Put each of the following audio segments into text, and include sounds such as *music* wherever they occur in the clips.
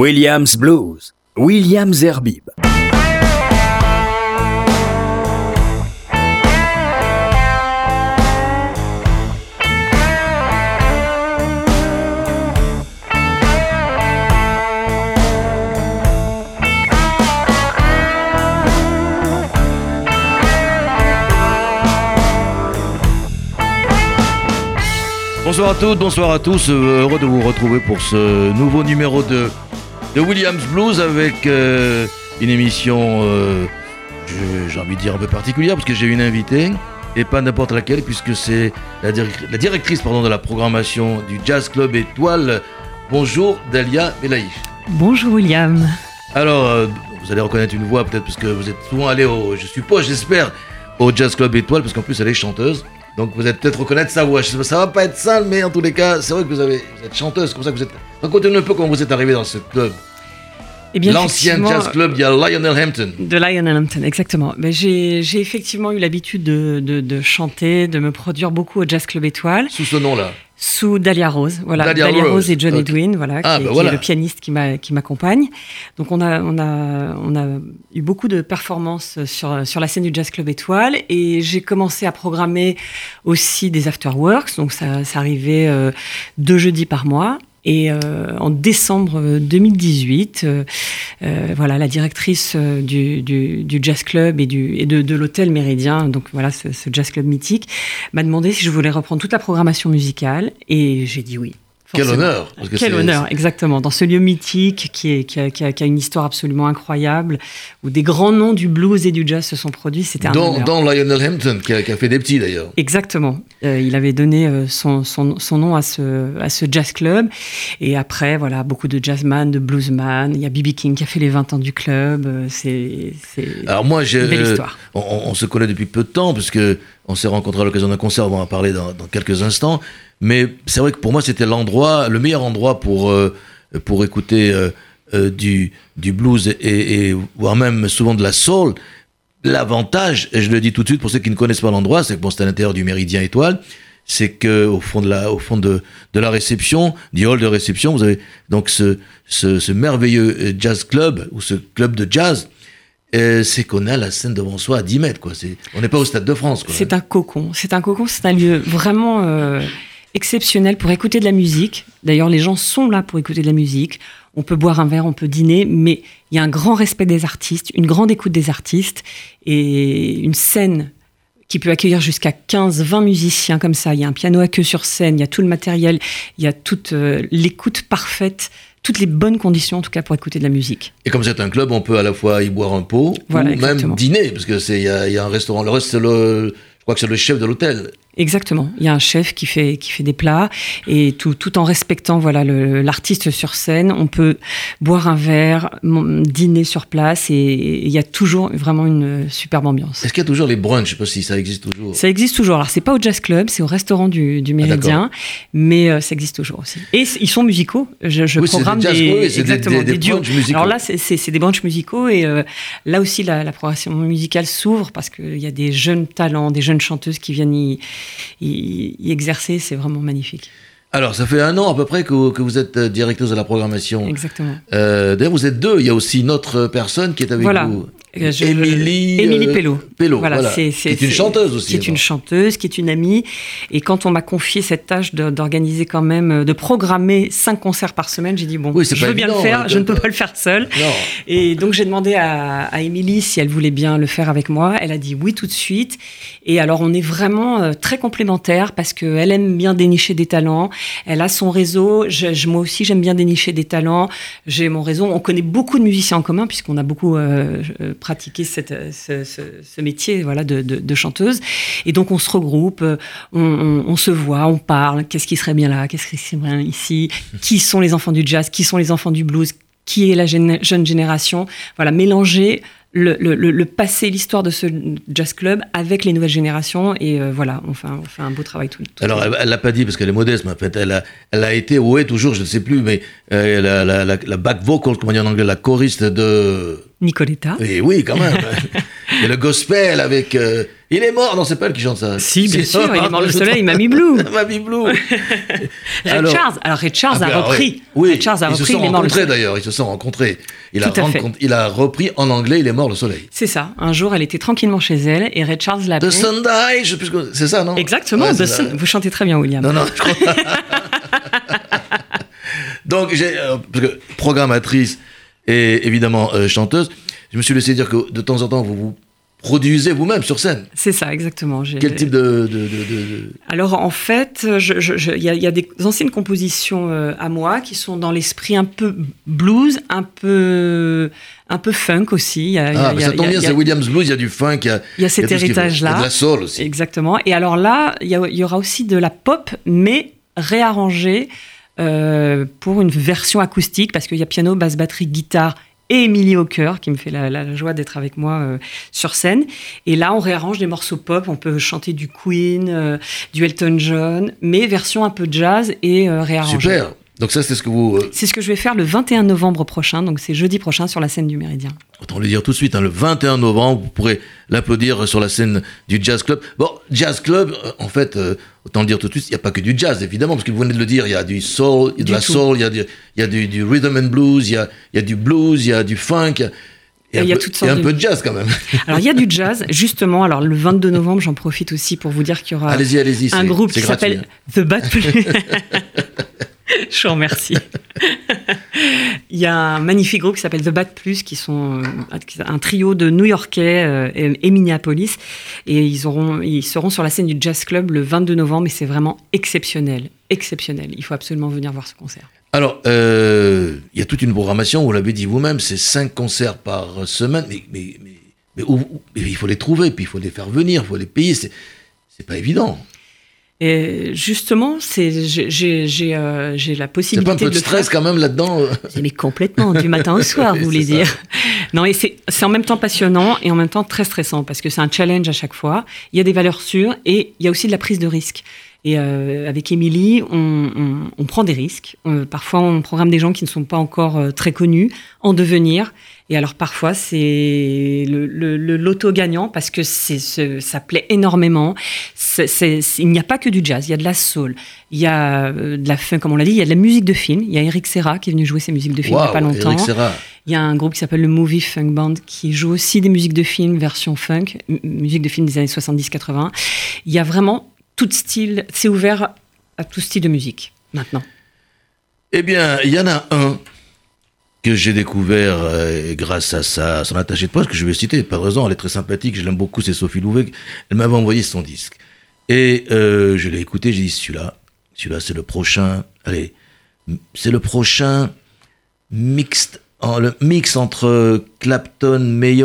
Williams Blues, Williams Zerbib. Bonsoir à toutes, bonsoir à tous. Euh, Heureux de vous retrouver pour ce nouveau numéro de, de Williams Blues avec euh, une émission, euh, j'ai envie de dire un peu particulière parce que j'ai une invitée et pas n'importe laquelle puisque c'est la, direc- la directrice pardon, de la programmation du Jazz Club Étoile. Bonjour Dalia Belaïf. Bonjour William. Alors, euh, vous allez reconnaître une voix peut-être parce que vous êtes souvent allé au, je suppose, j'espère, au Jazz Club Étoile parce qu'en plus elle est chanteuse. Donc vous allez peut-être reconnaître sa voix. Ça va pas être sale, mais en tous les cas, c'est vrai que vous, avez, vous êtes chanteuse, comme ça que vous êtes. Racontez-nous un peu comment vous êtes arrivé dans ce club. Eh L'ancien Jazz Club, il y a Lionel Hampton. De Lionel Hampton, exactement. J'ai, effectivement eu l'habitude de, de- de chanter, de me produire beaucoup au Jazz Club Étoile, Sous ce nom-là. sous Dahlia Rose. Voilà, Dahlia Dahlia, Rose, Rose et John. Edwin, voilà, Ah, qui, ben qui voilà. est le pianiste qui m'accompagne. Donc on a, on, a, on a eu beaucoup de performances sur, sur la scène du Jazz Club Étoile et j'ai commencé à programmer aussi des afterworks. Donc ça, ça arrivait euh, deux jeudis par mois. Et euh, en décembre 2018, euh, euh, voilà, la directrice euh, du, du, du jazz club et, du, et de, de l'hôtel Méridien, donc voilà, ce, ce jazz club mythique, m'a demandé si je voulais reprendre toute la programmation musicale, et j'ai dit oui. Quel honneur, parce que Quel honneur, exactement. Dans ce lieu mythique qui, est, qui, a, qui a- qui a une histoire absolument incroyable, où des grands noms du blues et du jazz se sont produits, c'était un Dans, honneur. dans Lionel Hampton, qui a, fait des petits d'ailleurs. Exactement. Euh, il avait donné euh, son, son, son nom à ce, à ce jazz club. Et après, voilà, beaucoup de jazzman, de bluesman. Il y a B.B. King qui a fait les 20 ans du club. Euh, C'est Alors moi, j'ai, une belle histoire. on, on- on se connaît depuis peu de temps, parce que on s'est rencontrés à l'occasion d'un concert, on va en parler dans, dans quelques instants. Mais c'est vrai que pour moi, c'était l'endroit, le meilleur endroit pour, euh, pour écouter euh, euh, du, du blues et, voire même souvent de la soul. L'avantage, et je le dis tout de suite pour ceux qui ne connaissent pas l'endroit, c'est que bon, c'est à l'intérieur du Méridien Étoile, c'est que au fond de la, au fond de, de la réception, du hall de réception, vous avez donc ce, ce, merveilleux jazz club ou ce club de jazz. C'est qu'on a la scène devant soi à 10 mètres, quoi. On n'est pas au Stade de France. C'est un cocon. C'est un cocon, c'est un lieu vraiment exceptionnel pour écouter de la musique. D'ailleurs, les gens sont là pour écouter de la musique. On peut boire un verre, on peut dîner, mais il y a un grand respect des artistes, une grande écoute des artistes et une scène qui peut accueillir jusqu'à 15-20 musiciens comme ça. Il y a un piano à queue sur scène, il y a tout le matériel, il y a toute euh, l'écoute parfaite, toutes les bonnes conditions en tout cas pour écouter de la musique. Et comme c'est un club, on peut à la fois y boire un pot Voilà, ou exactement. même dîner, parce que c'est, il y a, il y a un restaurant. Le reste, le, je crois que c'est le chef de l'hôtel. Exactement. Il y a un chef qui fait qui fait des plats et tout tout en respectant voilà l'artiste sur scène. On peut boire un verre, dîner sur place et il y a toujours vraiment une superbe ambiance. Est-ce qu'il y a toujours les brunchs? Je sais pas si ça existe toujours. Ça existe toujours. Alors c'est pas au jazz club, c'est au restaurant du, du Méridien, mais euh, ça existe toujours aussi. Et ils sont musicaux. Je, je Oui, programme des jazz- des, oui, des- exactement des- des duos. brunchs musicaux. Alors là c'est des brunchs musicaux et euh, là aussi la, la programmation musicale s'ouvre parce qu'il y a des jeunes talents, des jeunes chanteuses qui viennent y, y- y exercer. C'est vraiment magnifique. Alors, ça fait un an à peu près que, que vous êtes euh, directrice de la programmation. Exactement. Euh, d'ailleurs, vous êtes deux. Il y a aussi une autre personne qui est avec Voilà. vous. Je- Émilie. Émilie euh, Pello. Pello, Voilà, voilà. c'est- c'est- qui est une chanteuse aussi. Qui est une chanteuse, qui est une amie. Et quand on m'a confié cette tâche de- d'organiser quand même, euh, de programmer cinq concerts par semaine, j'ai dit bon, Oui, je veux bien le faire, hein, je ne peux pas le faire seule. Non. Et donc j'ai demandé à, à Émilie si elle voulait bien le faire avec moi. Elle a dit oui tout de suite. Et alors on est vraiment euh, très complémentaires parce qu'elle aime bien dénicher des talents. Elle a son réseau. Je, je- moi aussi j'aime bien dénicher des talents. J'ai mon réseau. On connaît beaucoup de musiciens en commun puisqu'on a beaucoup euh, euh, pratiqué cette, ce, ce- ce métier voilà de, de- de chanteuse. Et donc on se regroupe, euh, on, on- on se voit, on parle. Qu'est-ce qui serait bien là? Qu'est-ce qui serait bien ici? *laughs* Qui sont les enfants du jazz? Qui sont les enfants du blues? Qui est la jeune génération? Voilà, mélanger le, le- le- le passé, l'histoire de ce jazz club avec les nouvelles générations. Et euh, voilà, on fait, un, on fait un beau travail tout, tout Alors, elle, l'a pas dit parce qu'elle est modeste, mais en fait, elle a, elle a été, ou est toujours, je ne sais plus, mais euh, la, la, la, la back vocal, comment dire en anglais, la choriste de. Nicoletta. Et oui, quand même. *laughs* A le gospel avec. euh, il est mort, non, c'est pas elle qui chante ça. Si, bien C'est- sûr, il est mort le soleil, Mamie Blue. *laughs* Mamie Blue. Ray Alors- *laughs* Charles. Alors Ray Charles Ah, a ben, repris. Oui, Ray Charles a ils se repris. sont il est mort le rencontrés d'ailleurs, ils se sont rencontrés. Il a, Tout rencontré- il a repris en anglais, il est mort le soleil. C'est ça. Un jour, elle était tranquillement chez elle et Ray Charles l'a The. Sunday, je c'est ça, non? Exactement. Ouais, The c'est ça. Sun- Vous chantez très bien, William. Non, non, je crois. *laughs* Donc, j'ai, euh, parce que programmatrice et évidemment euh, chanteuse, je me suis laissé dire que de temps en temps, vous vous produisez vous-même sur scène. C'est ça, exactement. Quel type de. de, de- de- de- Alors en fait, il y, a- il y a des anciennes compositions euh, à moi qui sont dans l'esprit un peu blues, un peu un peu funk aussi. Il y a, il y a- Ah, mais ça tombe bien, c'est Williams Blues, il y a du funk, il y a, il y a cet héritage-là. Il y a de la soul aussi. Exactement. Et alors là, il y, a- il y aura aussi de la pop, mais réarrangée euh, pour une version acoustique, parce qu'il y a piano, basse, batterie, guitare et Émilie cœur, qui me fait la, joie d'être avec moi euh, sur scène. Et là, on réarrange des morceaux pop, on peut chanter du Queen, euh, du Elton John, mais version un peu jazz et euh, réarrangée. Donc, ça, c'est ce que vous. euh, C'est ce que je vais faire le 21 novembre prochain, donc c'est jeudi prochain sur la scène du Méridien. Autant le dire tout de suite, hein, le 21 novembre, vous pourrez l'applaudir sur la scène du Jazz Club. Bon, Jazz Club, euh, en fait, euh, autant le dire tout de suite, il n'y a pas que du jazz, évidemment, parce que vous venez de le dire, il y a du soul, il y a de Du la tout. soul, il y a, du, il y a du, du rhythm and blues, il y a, y du blues, il y a du funk, il y a, Et il y a un peu- toutes y sortes un de- peu de jazz quand même. Alors il y a du jazz, justement. Alors le 22 novembre, j'en profite aussi pour vous dire qu'il y aura allez-y, allez-y. un c'est- groupe qui s'appelle hein. The Bad Plus. *laughs* Je vous remercie. *laughs* Il y a un magnifique groupe qui s'appelle The Bad Plus, qui sont euh, un trio de New-Yorkais euh, et, Minneapolis, et ils auront, ils seront sur la scène du Jazz Club le 22 novembre, et c'est vraiment exceptionnel, exceptionnel. Il faut absolument venir voir ce concert. Alors, euh, il y a toute une programmation, vous l'avez dit vous-même, c'est cinq concerts par semaine, mais, mais, mais, mais où- où- mais il faut les trouver, puis il faut les faire venir, il faut les payer, c'est pas évident. Et justement, c'est j'ai j'ai j'ai euh, j'ai la possibilité pas un peu de stress faire. quand même là-dedans euh *laughs* Mais complètement, du matin au soir, vous voulez dire. Non, et c'est c'est en même temps passionnant et en même temps très stressant parce que c'est un challenge à chaque fois. Il y a des valeurs sûres et il y a aussi de la prise de risque. Et euh, avec Émilie, on, on, on prend des risques. Euh, parfois, on programme des gens qui ne sont pas encore euh, très connus, en devenir. Et alors, parfois, c'est le, le, le loto gagnant parce que c'est ce- ça plaît énormément. C'est- c'est- c'est- il n'y a pas que du jazz, il y a de la soul, il y a de la funk, comme on l'a dit, il y a de la musique de film. Il y a Eric Serra qui est venu jouer ses musiques de film il n'y a pas longtemps. Eric Serra. Il y a un groupe qui s'appelle le Movie Funk Band qui joue aussi des musiques de film version funk, musique de film des années 70-80. Il y a vraiment tout style, c'est ouvert à tout style de musique maintenant. Eh bien, il y en a un que j'ai découvert euh, grâce à sa, son attaché de presse, que je vais citer, pas raison, elle est très sympathique, je l'aime beaucoup, c'est Sophie Louvet. Elle m'avait envoyé son disque. Et euh, je l'ai écouté, j'ai dit, celui-là, celui-là, c'est le prochain, allez, c'est le prochain mixte, le mix entre Clapton, mais,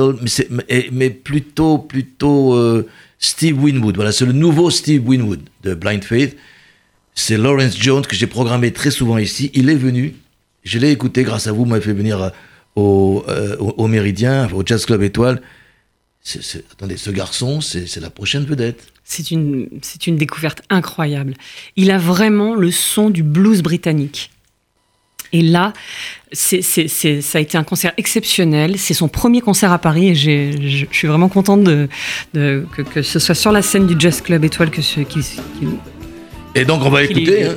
mais plutôt, plutôt euh, Steve Winwood. Voilà, c'est le nouveau Steve Winwood de Blind Faith. C'est Lawrence Jones que j'ai programmé très souvent ici. Il est venu. Je l'ai écouté grâce à vous. M'avez fait venir euh, au, euh, au, au Méridien, au Jazz Club Étoile. Attendez, ce garçon, c'est la prochaine vedette. C'est une, c'est une découverte incroyable. Il a vraiment le son du blues britannique. Et là, c'est, c'est- c'est- ça a été un concert exceptionnel. C'est son premier concert à Paris et j'ai- je, je suis vraiment contente de, de- que, que ce soit sur la scène du Jazz Club Étoile que ce, qui, qui- Et donc, on va écouter. est- hein.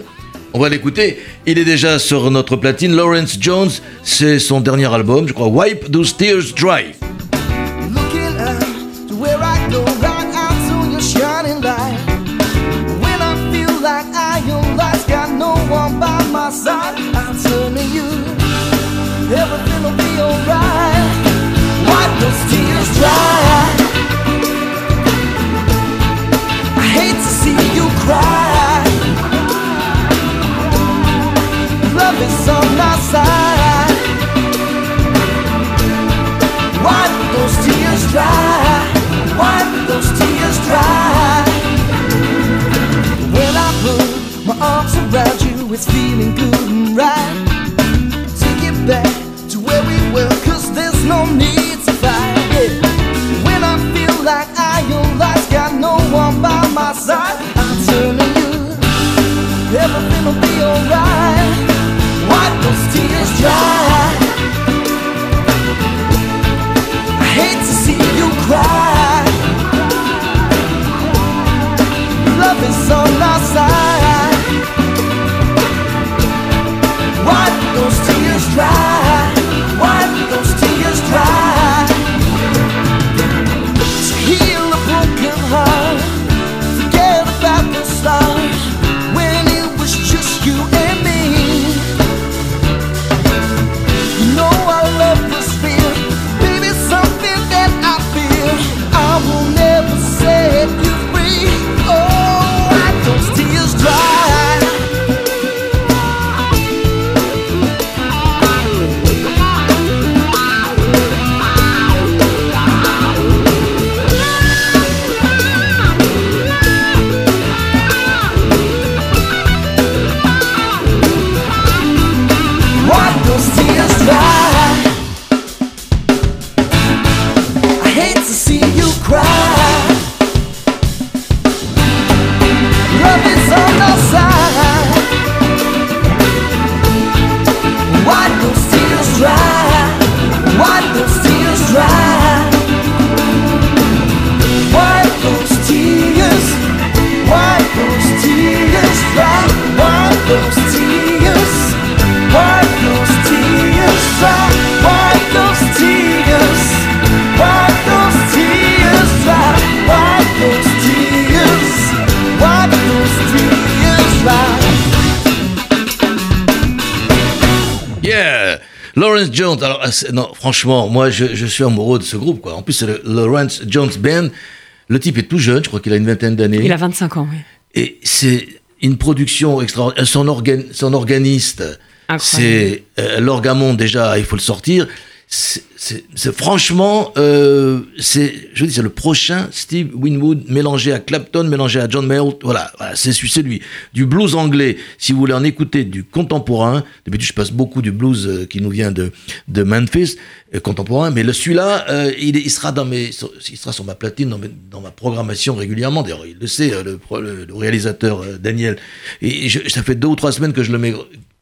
On va l'écouter. Il est déjà sur notre platine. Lawrence Jones, c'est son dernier album, je crois. Wipe Those Tears Dry. Side. Everything will be alright. Wipe those tears dry. I hate to see you cry. Love is on my side. Wipe those tears dry. Wipe those tears dry. I put my arms around you, it's feeling good and right. no need to fight it. When I feel like I'm lost, got no one by my side, I turn to you. Everything will be alright. Wipe those tears dry. I hate to see you cry. Love is on our side. Wipe those tears. Lawrence Jones. Alors, euh, non, franchement, moi, je, je suis amoureux de ce groupe, quoi. En plus, c'est le Lawrence Jones Band. Le type est tout jeune, je crois qu'il a une vingtaine d'années. Il a 25 ans, oui. Et c'est une production extraordinaire. Son, organ, son organiste, c'est euh, l'orgamon déjà, il faut le sortir. C'est- franchement, euh, c'est je dis c'est le prochain Steve Winwood mélangé à Clapton, mélangé à John Mayall. Voilà, voilà c'est celui. Du blues anglais. Si vous voulez en écouter du contemporain, d'habitude je passe beaucoup du blues euh, qui nous vient de de Memphis euh, contemporain, mais le celui-là, euh, il, il sera dans mes, sur- il sera sur ma platine, dans, mes- dans ma programmation régulièrement. D'ailleurs, il le sait, le, le- réalisateur Daniel. Et je- ça fait deux ou trois semaines que je le mets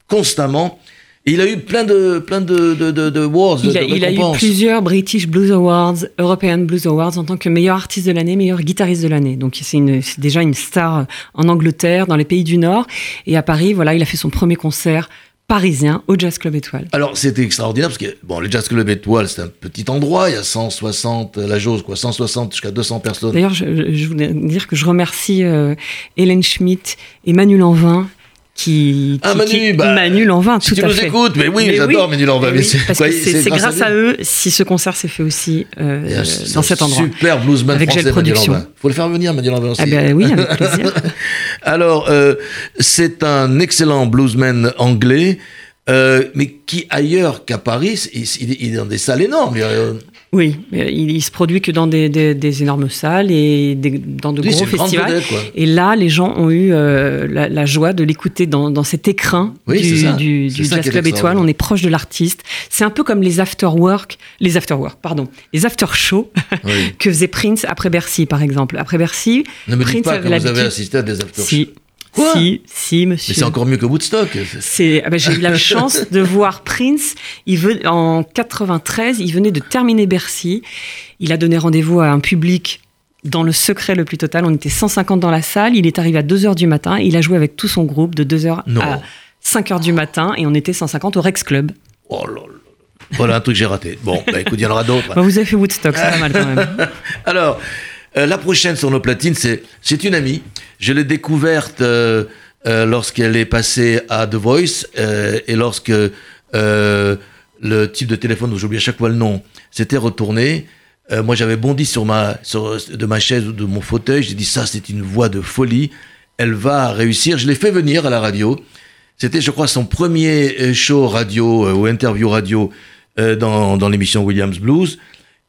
constamment. Et il a eu plein de plein de de, de, de awards, Il de, a, de il a eu plusieurs British Blues Awards, European Blues Awards en tant que meilleur artiste de l'année, meilleur guitariste de l'année. Donc c'est une- c'est déjà une star en Angleterre, dans les pays du Nord. Et à Paris, voilà, il a fait son premier concert parisien au Jazz Club Étoile. Alors c'était extraordinaire parce que bon, le Jazz Club Étoile, c'est un petit endroit, il y a 160 la jauge quoi, 160 jusqu'à 200 personnes. D'ailleurs, je, je- je voulais dire que je remercie euh, Hélène Schmidt et Manu Lanvin qui, Ah, qui- Manu, qui- bah, Manu Lanvin, si tout tu à nous fait. écoutes, mais oui, Mais j'adore Manu Lanvin, mais oui, c'est parce quoi, que c'est c'est grâce à eux si ce concert s'est fait aussi euh, dans cet endroit. Super bluesman Avec français, Manu Production. Lanvin. Faut le faire venir, Manu Lanvin aussi. Ah ben oui, avec *laughs* plaisir. Alors, euh, c'est un excellent bluesman anglais, euh, mais qui ailleurs qu'à Paris, il, est dans des salles énormes. Euh, Oui, il, il se produit que dans des, des- des énormes salles et des- dans de Oui, gros festivals. Et là, les gens ont eu euh, la, la joie de l'écouter dans, dans cet écrin Oui, du, ça. du, C'est du ça Jazz Club Étoile. On est proche de l'artiste. C'est un peu comme les after-work, les after-work, pardon, les after-show *laughs* oui. que faisait Prince après Bercy, par exemple. Après Bercy, Ne me dites Prince pas que vous avez assisté à des after Si, Quoi si, si, Mais monsieur. c'est encore mieux que Woodstock. C'est, ah ben, j'ai eu la *laughs* chance de voir Prince. Il veut, en 93, il venait de terminer Bercy. Il a donné rendez-vous à un public dans le secret le plus total. On était 150 dans la salle. Il est arrivé à 2 heures du matin. Il a joué avec tout son groupe de 2 heures Non. à 5 heures du matin et on était 150 au Rex Club. Oh là là. Voilà un truc que j'ai raté. Bon, bah écoute, il y en aura d'autres. Bah, vous avez fait Woodstock, c'est pas mal quand même. *laughs* Alors, euh, la prochaine sur nos platines, c'est c'est une amie. Je l'ai découverte euh, euh, lorsqu'elle est passée à The Voice euh, et lorsque le type de téléphone dont j'oublie à chaque fois le nom s'était retourné. Moi, j'avais bondi sur ma, de ma chaise ou de mon fauteuil. J'ai dit ça, c'est une voix de folie. Elle va réussir. Je l'ai fait venir à la radio. C'était, je crois, son premier show radio ou interview radio dans, dans l'émission Williams Blues.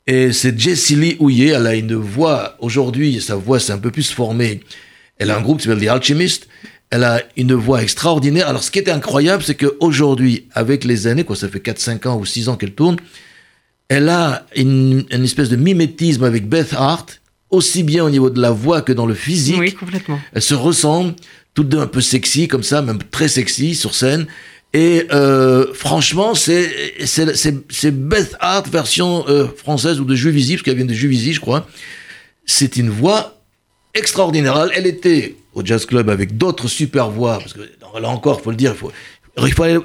Et c'est Jessie Lee Houillet. Elle a une voix, aujourd'hui, sa voix s'est un peu plus formée. Elle a un groupe qui s'appelle The Alchemist. Elle a une voix extraordinaire. Alors, ce qui était incroyable, c'est qu'aujourd'hui, avec les années, quoi, ça fait 4, 5 ans ou 6 ans qu'elle tourne, elle a une, une espèce de mimétisme avec Beth Hart, aussi bien au niveau de la voix que dans le physique. Oui, complètement. Elles se ressemblent, toutes deux un peu sexy, comme ça, même très sexy sur scène. Et euh, franchement, c'est Beth Hart version euh, française ou de Juvisy, parce qu'elle vient de Juvisy, je crois. C'est une voix extraordinaire. Elle était au Jazz Club avec d'autres super voix, parce que là encore, faut le dire, il faut, il faut aller-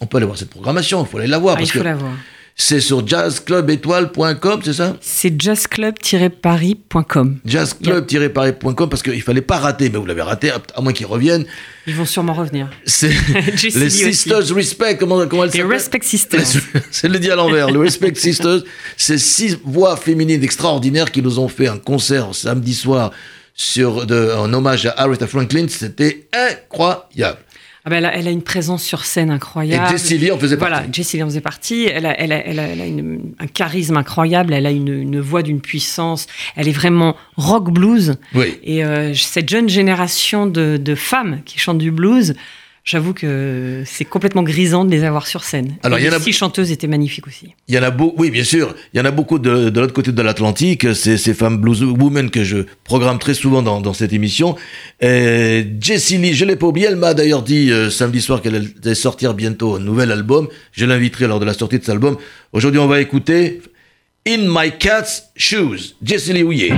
on peut aller voir cette programmation, il faut aller la voir, Ah, il faut que la voir. c'est sur jazzclubétoile.com, c'est ça? C'est jazzclub-paris.com. jazzclub-paris.com parce qu'il fallait pas rater, mais vous l'avez raté, à moins qu'ils reviennent. Ils vont sûrement revenir. C'est *laughs* les aussi. Sisters Respect, comment, comment elles Les Respect Sisters. C'est le dit à l'envers, le Respect Sisters. Ces six voix féminines extraordinaires qui nous ont fait un concert samedi soir sur de, en hommage à Aretha Franklin, c'était incroyable. Ah ben, elle, a, elle a une présence sur scène incroyable. Et Jessie Lee en faisait Voilà, partie. Jessie Lee en faisait partie. Elle a, elle a, elle a, elle a une- un charisme incroyable. Elle a une, une voix d'une puissance. Elle est vraiment rock blues. Oui. Et euh, cette jeune génération de, de femmes qui chantent du blues, j'avoue que c'est complètement grisant de les avoir sur scène. Alors, Et il y en les a- six chanteuses étaient magnifiques aussi. Il y en a beaucoup, oui, bien sûr. Il y en a beaucoup de, de l'autre côté de l'Atlantique. C'est ces femmes blues women que je programme très souvent dans, dans cette émission. Et Jessie Lee, je l'ai pas oublié. Elle m'a d'ailleurs dit euh, samedi soir qu'elle allait sortir bientôt un nouvel album. Je l'inviterai lors de la sortie de cet album. Aujourd'hui, on va écouter In My Cat's Shoes. Jessie Lee Houillet.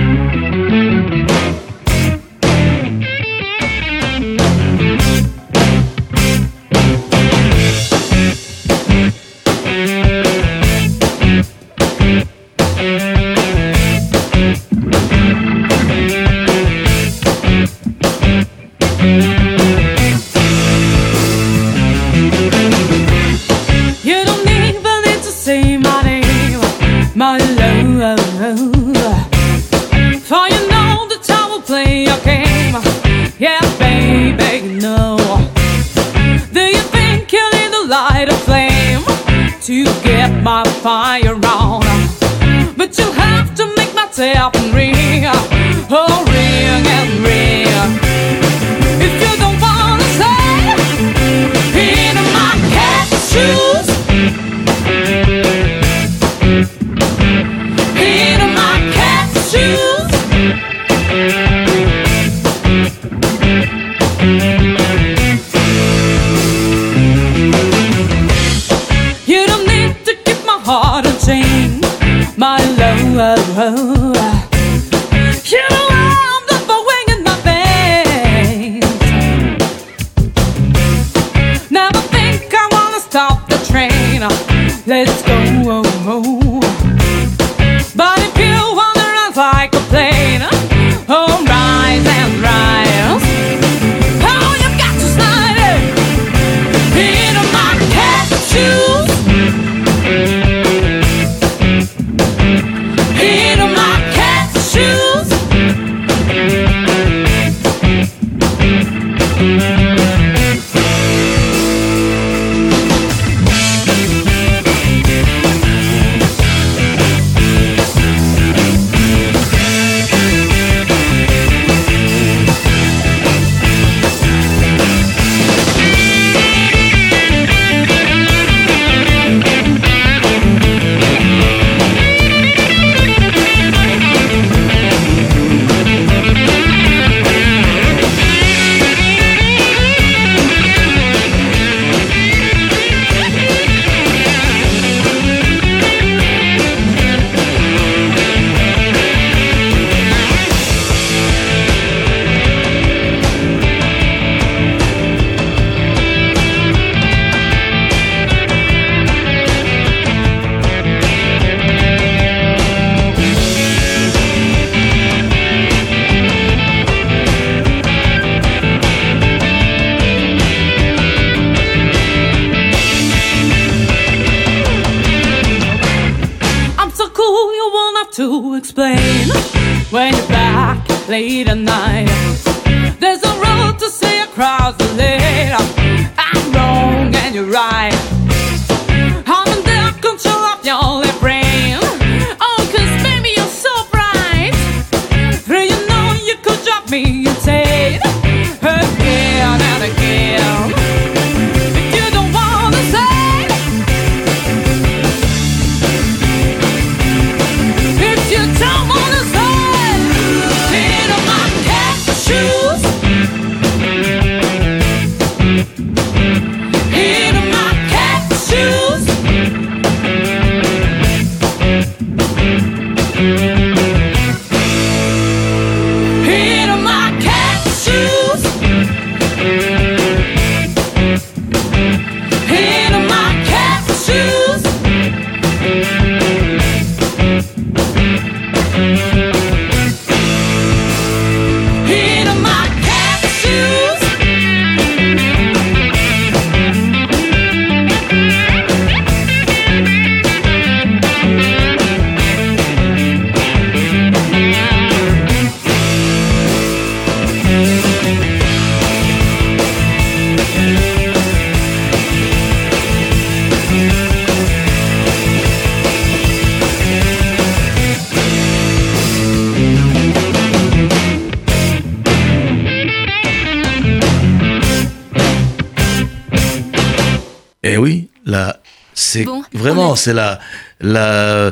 Vraiment, c'est la, la,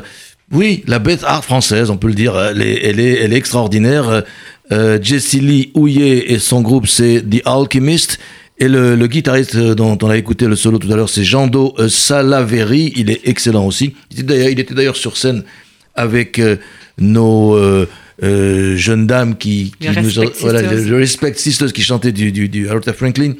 oui, la bête art française, on peut le dire. Elle est, elle est, elle est extraordinaire. Euh, Jessie Lee Houillet et son groupe, c'est The Alchemist. Et le, le guitariste dont on a écouté le solo tout à l'heure, c'est Jando euh, Salaveri. Il est excellent aussi. Il était d'ailleurs, il était d'ailleurs sur scène avec euh, nos euh, euh, jeunes dames qui, qui nous voilà, les Respect Sisters qui chantaient du, du, du Aretha Franklin.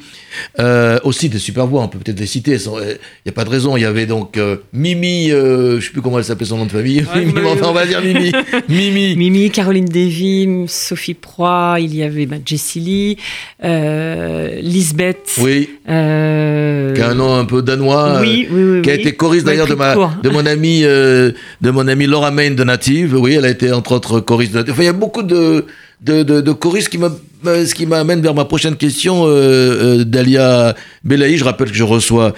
Euh, aussi des super voix, on peut peut-être les citer. Il n'y a pas de raison. Il y avait donc euh, Mimi, euh, je sais plus comment elle s'appelait son nom de famille. Ouais, *laughs* Mimi, mais- mais enfin, on va dire Mimi. *laughs* Mimi. Mimi, Caroline Davy, Sophie Proy, il y avait bah, Jessie Lee, euh, Lisbeth. Oui, euh, qui a un nom un peu danois. oui, euh, oui, oui, qui a été choriste d'ailleurs de, ma, de mon ami euh, de mon ami Laura Main de Native. Oui, elle a été entre autres choriste de Il y a beaucoup de de, de, choristes qui euh, ce qui m'amène vers ma prochaine question, euh, euh, Dalia Belaï. Je rappelle que je reçois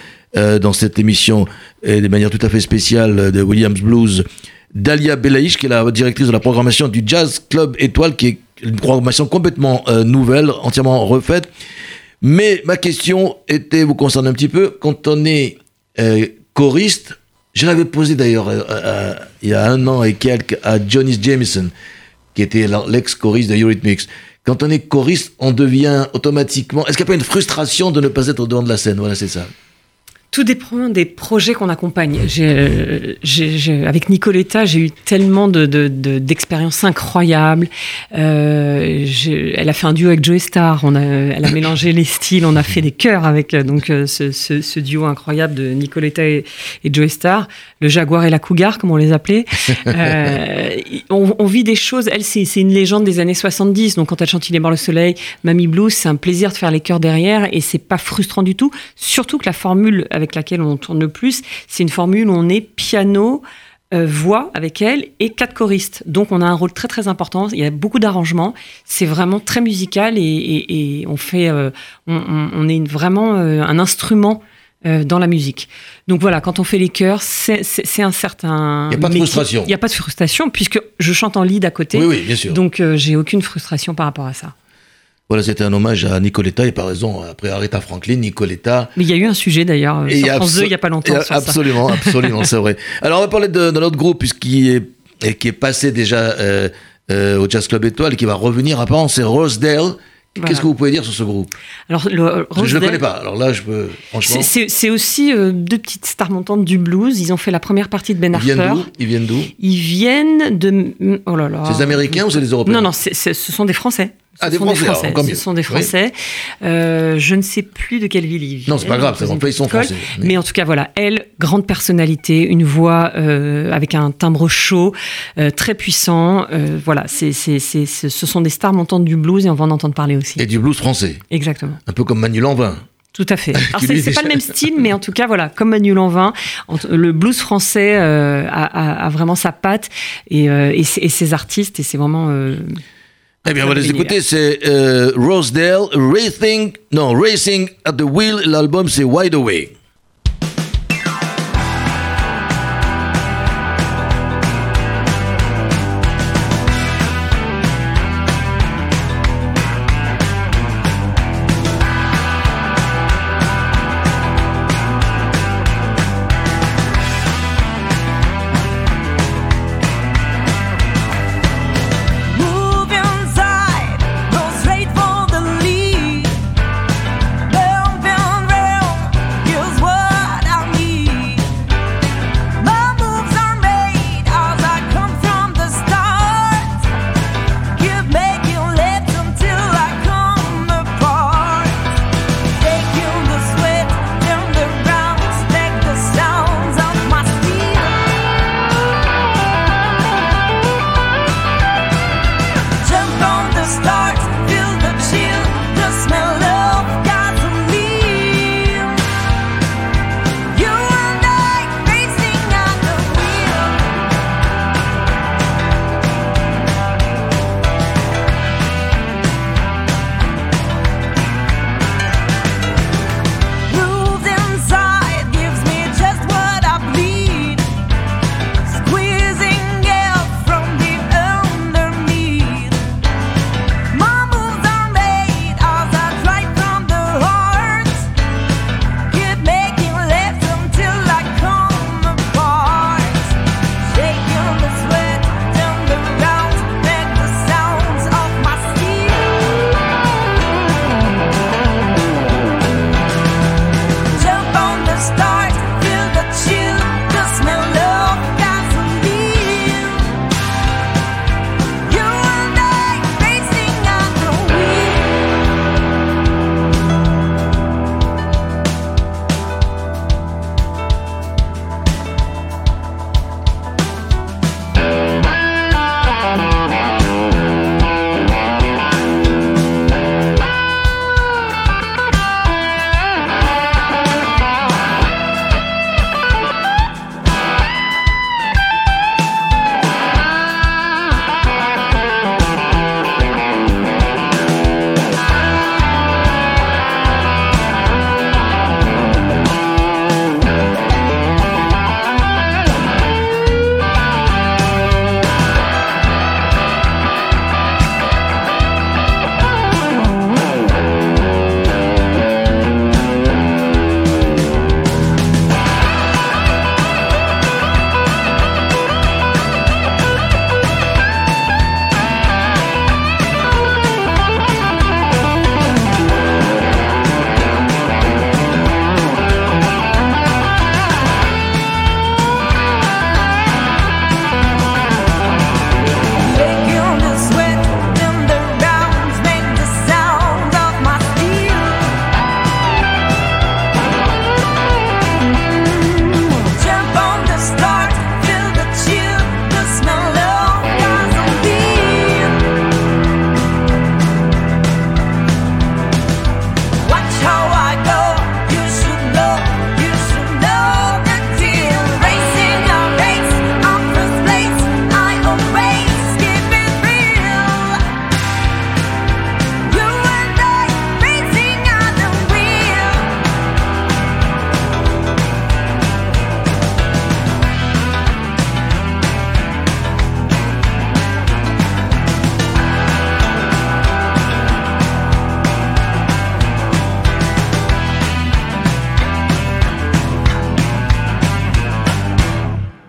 dans cette émission et de manière tout à fait spéciale de Williams Blues Dalia Belaïch, qui est la directrice de la programmation du Jazz Club Étoile, qui est une programmation complètement nouvelle, entièrement refaite. Mais ma question était, vous concerne un petit peu, quand on est choriste, je l'avais posé d'ailleurs il y a un an et quelques à Johnny Jameson, qui était l'ex-choriste de Eurythmics. Quand on est choriste, on devient automatiquement. Est-ce qu'il n'y a pas une frustration de ne pas être au devant de la scène? Voilà, c'est ça. Tout dépend des projets qu'on accompagne. J'ai- avec Nicoletta, j'ai eu tellement de, de- de- d'expériences incroyables. Euh, elle a fait un duo avec Joey Star. On elle a mélangé les styles. On a fait des chœurs avec euh, donc euh, ce, duo incroyable de Nicoletta et, et Joey Star, le Jaguar et la Cougar, comme on les appelait. Euh, on, vit des choses. Elle, c'est, c'est une légende des années 70. Donc quand elle chante Il est mort le soleil, Mamie Blues, c'est un plaisir de faire les chœurs derrière et c'est pas frustrant du tout. Surtout que la formule avec laquelle on tourne le plus, c'est une formule où on est piano, euh, voix avec elle et quatre choristes. Donc on a un rôle très très important. Il y a beaucoup d'arrangements. C'est vraiment très musical et, et- et on fait, euh, on, est vraiment euh, un instrument. dans la musique. Donc voilà, quand on fait les chœurs, c'est un certain. Il y a pas de frustration. Il n'y a pas de frustration puisque je chante en lead à côté. Oui, oui, bien sûr. Donc j'ai aucune frustration par rapport à ça. Voilà, c'était un hommage à Nicoletta et par raison, après Aretha Franklin, Nicoletta. Mais il y a eu un sujet d'ailleurs sur France 2 il n'y a pas longtemps et sur ça. absolument, absolument, c'est vrai. *laughs* Alors on va parler de, de notre groupe puisqu'il est qui est passé déjà euh, euh, au Jazz Club Étoile et qui va revenir apparemment, c'est Rosedale. Voilà. Qu'est-ce que vous pouvez dire sur ce groupe? Alors le Je ne le connais pas. Alors là, je peux franchement. C'est- aussi euh, deux petites stars montantes du blues. Ils ont fait la première partie de Ben Ils viennent Harper. d'où? Ils viennent d'où? Ils viennent de. Oh là là. C'est des Américains ou c'est des Européens? Non, non, ce sont des Français. Ce Ah, des sont Français, alors, encore Ce sont des Oui. Français. Euh, je ne sais plus de quelle ville ils viennent. Non, c'est pas grave, Ils ils sont français. Mais en tout cas, voilà, elle, grande personnalité, une voix euh, avec un timbre chaud, euh, très puissant. Voilà, c'est, ce sont des stars montantes du blues et on va en entendre parler aussi. Et du blues français, Exactement. un peu comme Manu Lanvin. Tout à fait. *laughs* Alors c'est, pas le même style, mais en tout cas voilà, comme Manu Lanvin, le blues français a, a- a vraiment sa patte et, et ses artistes et c'est vraiment. Eh bien, on va les écouter. C'est euh, Rosedale, Racing, non, Racing at the Wheel. L'album, c'est Wide Away.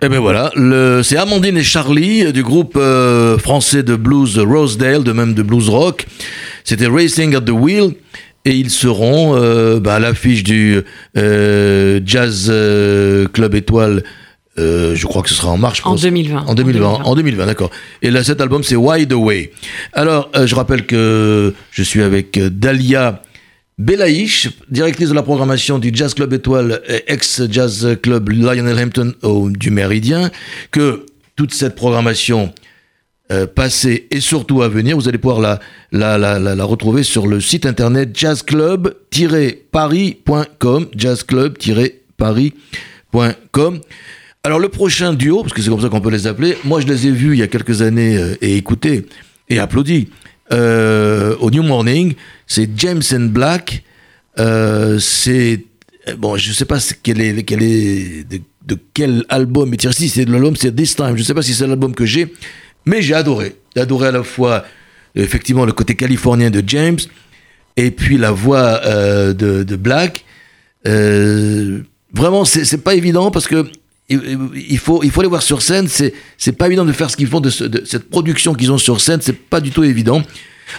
Et ben voilà, c'est Amandine et Charlie euh, du groupe euh, français de blues Rosedale, de même de blues rock. C'était Racing at the Wheel. Et ils seront euh, bah, à l'affiche du euh, Jazz Club Étoile. euh, je crois que ce sera en mars. je En pense. 2020. En 2020. En 2020, d'accord. Et là, cet album, c'est Wide Away. Alors, euh, je rappelle que je suis avec Dalia Belaïch, directrice de la programmation du Jazz Club Étoile, et ex-Jazz Club Lionel Hampton du Méridien, que toute cette programmation euh, passée et surtout à venir, vous allez pouvoir la retrouver sur le site internet jazzclub-paris.com, jazzclub-paris.com. Alors le prochain duo, parce que c'est comme ça qu'on peut les appeler, moi je les ai vus il y a quelques années euh, et écoutés et applaudis euh, au New Morning, c'est James and Black, euh, c'est euh, bon, je sais pas quel est quel est de, quel album tiré. Si c'est de l'album, c'est This Time. Je sais pas si c'est l'album que j'ai, mais j'ai adoré. J'ai adoré à la fois effectivement le côté californien de James et puis la voix euh, de, de Black. Euh, vraiment, c'est pas évident parce que il faut, il faut les voir sur scène. C'est, c'est pas évident de faire ce qu'ils font de, ce- de cette production qu'ils ont sur scène. C'est pas du tout évident.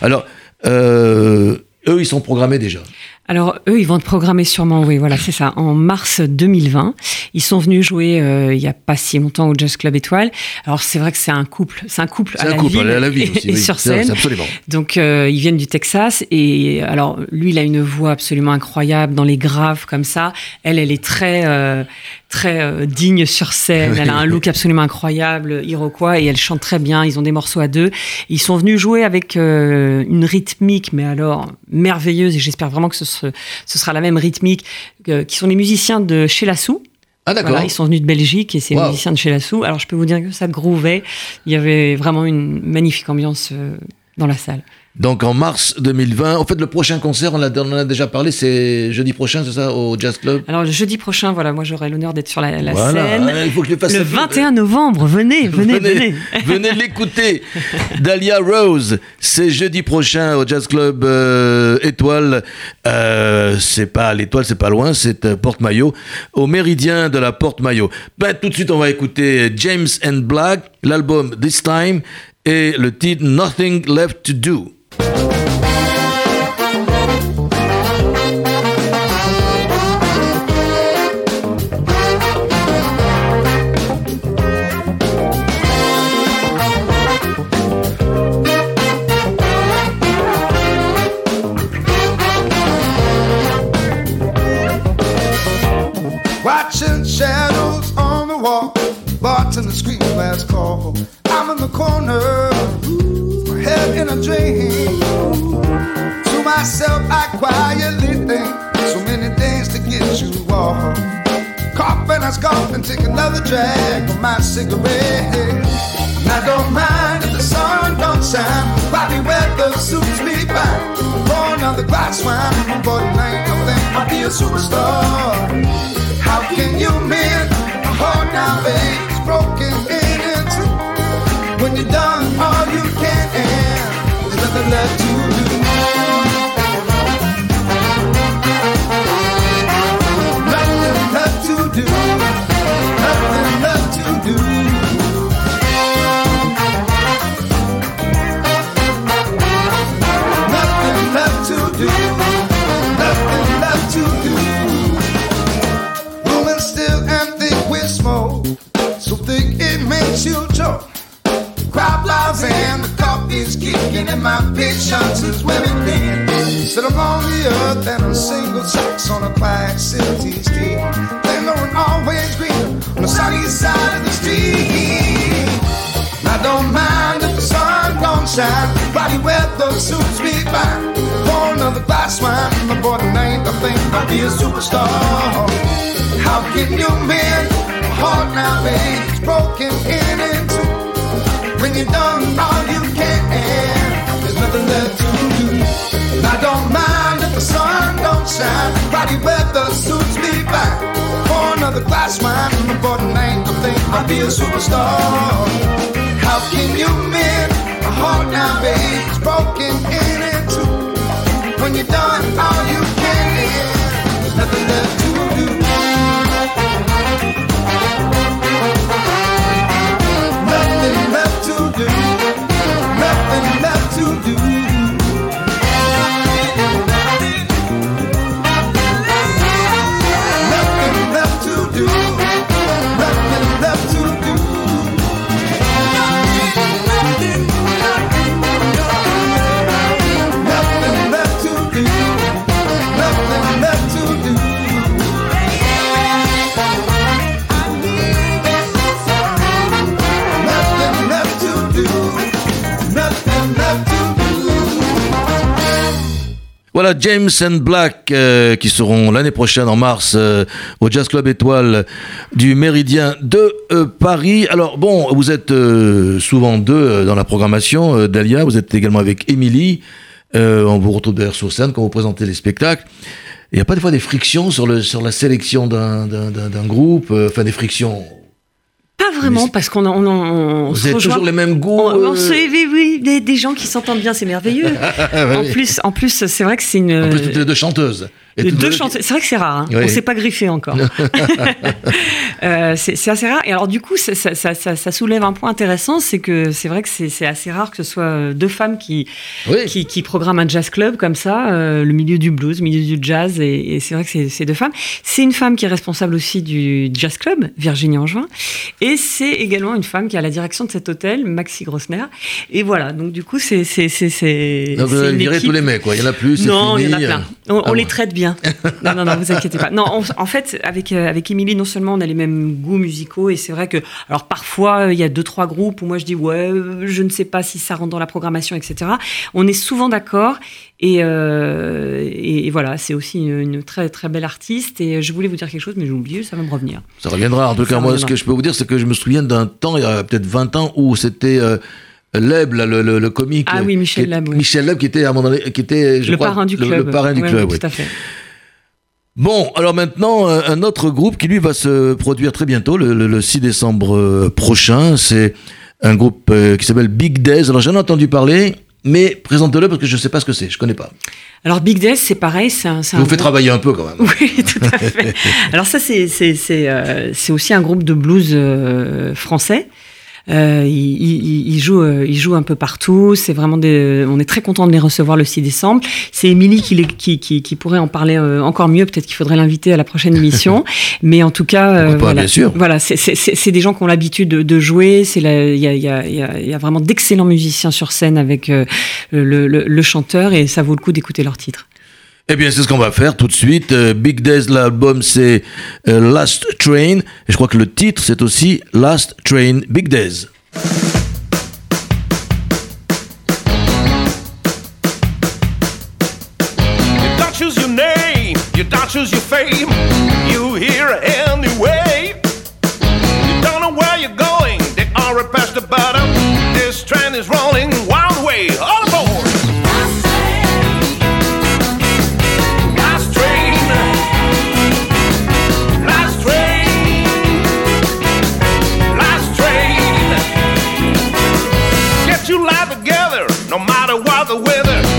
Alors, euh, eux, ils sont programmés déjà. Alors eux, ils vont te programmer sûrement, oui, voilà, c'est ça, en mars 2020. Ils sont venus jouer euh, il y a pas si longtemps au Jazz Club Étoile. Alors c'est vrai que c'est un couple, c'est un couple à un la couple ville à la ville et, aussi. *laughs* et oui. sur scène. absolument. Donc euh, ils viennent du Texas et alors lui, il a une voix absolument incroyable dans les graves comme ça. Elle, elle est très euh, très euh, digne sur scène. Elle a un look absolument incroyable, iroquois, et elle chante très bien. Ils ont des morceaux à deux. Ils sont venus jouer avec euh, une rythmique, mais alors merveilleuse. Et j'espère vraiment que ce, se- ce sera la même rythmique que- qui sont les musiciens de chez Lassou. Ah d'accord. Voilà, ils sont venus de Belgique et c'est les musiciens de chez Lassou. Alors je peux vous dire que ça grouvait. Il y avait vraiment une magnifique ambiance euh, dans la salle. Donc en mars 2020, en fait le prochain concert, on, a- on en a déjà parlé, c'est jeudi prochain, c'est ça, au Jazz Club? Alors le jeudi prochain, voilà, moi j'aurai l'honneur d'être sur la, la Voilà, scène. hein, il faut que je fasse Le ça. 21 novembre, *laughs* venez, venez, venez. *laughs* venez l'écouter. Dahlia Rose, c'est jeudi prochain au Jazz Club euh, Étoile. Euh, c'est pas l'Étoile, c'est pas loin, c'est euh, Porte-Maillot, au Méridien de la Porte-Maillot. Ben, tout de suite, on va écouter James and Black, l'album This Time et le titre Nothing Left to Do. Watching the screen glass call. I'm in the corner, my head in a dream. To myself, I quietly think so many things to get you off. Coughing, I scoff and take another drag of my cigarette. And I don't mind if the sun don't shine. Body weather suits me fine. Pour another glass wine, but ain't no thing. I'll be a superstar. How can you a heart now, babe? Broken. When you're done, all you can there's nothing left to do. Nothing left to do. And my patience is wearing thin. Sit along the earth and a single sex on a quiet city street. Then going always green on the sunny side of the street. I don't mind if the sun don't shine. Body weather suits me fine. Pour another glass wine. The border ain't the thing. I'll be a superstar. How can you mend a heart now, babe? It's broken in and two. When you're done, all you can. Nothing left to do. I don't mind if the sun don't shine. Body weather suits me fine. Pour another glass wine. The border ain't the thing. I'll be a superstar. How can you mend a heart now, babe? It's broken in and two. When you're done, all you James and Black euh, qui seront l'année prochaine en mars euh, au Jazz Club Étoile du Méridien de euh, Paris. Alors bon, vous êtes souvent deux dans la programmation, Dalia, vous êtes également avec Émilie. On vous retrouve d'ailleurs sur scène quand vous présentez les spectacles. Il n'y a pas des fois des frictions sur, le, sur la sélection d'un groupe, enfin des frictions. Pas vraiment, parce qu'on en- on, en- on Vous se avez rejoint. toujours les mêmes goûts. On, on euh, se- oui, oui, des, des gens qui s'entendent bien, c'est merveilleux. *laughs* en oui. plus, en plus, c'est vrai que c'est une. En plus, toutes les deux chanteuses. Et de toutes deux chanteuses. C'est vrai que c'est rare. Hein. Oui. On s'est pas griffé encore. *laughs* Euh, c'est c'est assez rare. Et alors, du coup, ça, ça- ça- ça- ça soulève un point intéressant, c'est que c'est vrai que c'est assez rare que ce soit euh, deux femmes qui, Oui. qui, qui programment un jazz club comme ça, euh, le milieu du blues, le milieu du jazz, et, et c'est vrai que c'est- deux femmes. C'est une femme qui est responsable aussi du jazz club, Virginie Angevin, et c'est également une femme qui a la direction de cet hôtel, Maxi Grossner. Et voilà, donc du coup, c'est. Donc, vous équipe- tous les mecs, quoi. Il y en a plus, non, il y en a plein. On, on Ah les traite bien. *laughs* Non, non, non, vous inquiétez pas. Non, on- en fait, avec euh, avec Émilie, non seulement on a les mêmes goûts musicaux, et c'est vrai que, alors parfois, euh, il y a deux trois groupes où moi je dis ouais, euh, je ne sais pas si ça rentre dans la programmation, etc. On est souvent d'accord, et, euh, et, et voilà, c'est aussi une, une très très belle artiste. Et je voulais vous dire quelque chose, mais j'ai oublié, ça va me revenir. Ça reviendra. En tout cas, moi, ce que je peux vous dire, c'est que je me souviens d'un temps, il y a peut-être 20 ans, où c'était euh, Leb, là, le, le, le comique. Ah euh, oui, Michel Leb, oui. Michel Leb, qui était, à mon avis, qui était, je le crois, parrain du club. Le, parrain du Ouais, club, oui. Tout à fait. Bon, alors maintenant, euh, un autre groupe qui, lui, va se produire très bientôt, le, le- le 6 décembre euh, prochain. C'est un groupe qui s'appelle Big Days. Alors, j'en ai entendu parler, mais présente-le parce que je ne sais pas ce que c'est. Je connais pas. Alors Big Death, c'est pareil, c'est un, un vous groupe- travailler un peu quand même. *laughs* Oui, tout à fait. *laughs* Alors ça, c'est euh, aussi un groupe de blues euh, français. Euh, ils, ils, ils jouent, ils jouent un peu partout. C'est vraiment des. On est très content de les recevoir le 6 décembre. C'est Émilie qui, qui, qui, qui pourrait en parler euh, encore mieux. Peut-être qu'il faudrait l'inviter à la prochaine émission. *laughs* Mais en tout cas, euh, pas, voilà. bien sûr. Voilà, c'est- des gens qui ont l'habitude de, de jouer. C'est il y a, y, a, il y, a, il y a vraiment d'excellents musiciens sur scène avec euh, le, le, le chanteur et ça vaut le coup d'écouter leurs titres. Eh bien, c'est ce qu'on va faire tout de suite. Euh, Big Days, l'album, c'est euh, Last Train. Et je crois que le titre, c'est aussi Last Train Big Days. about the weather.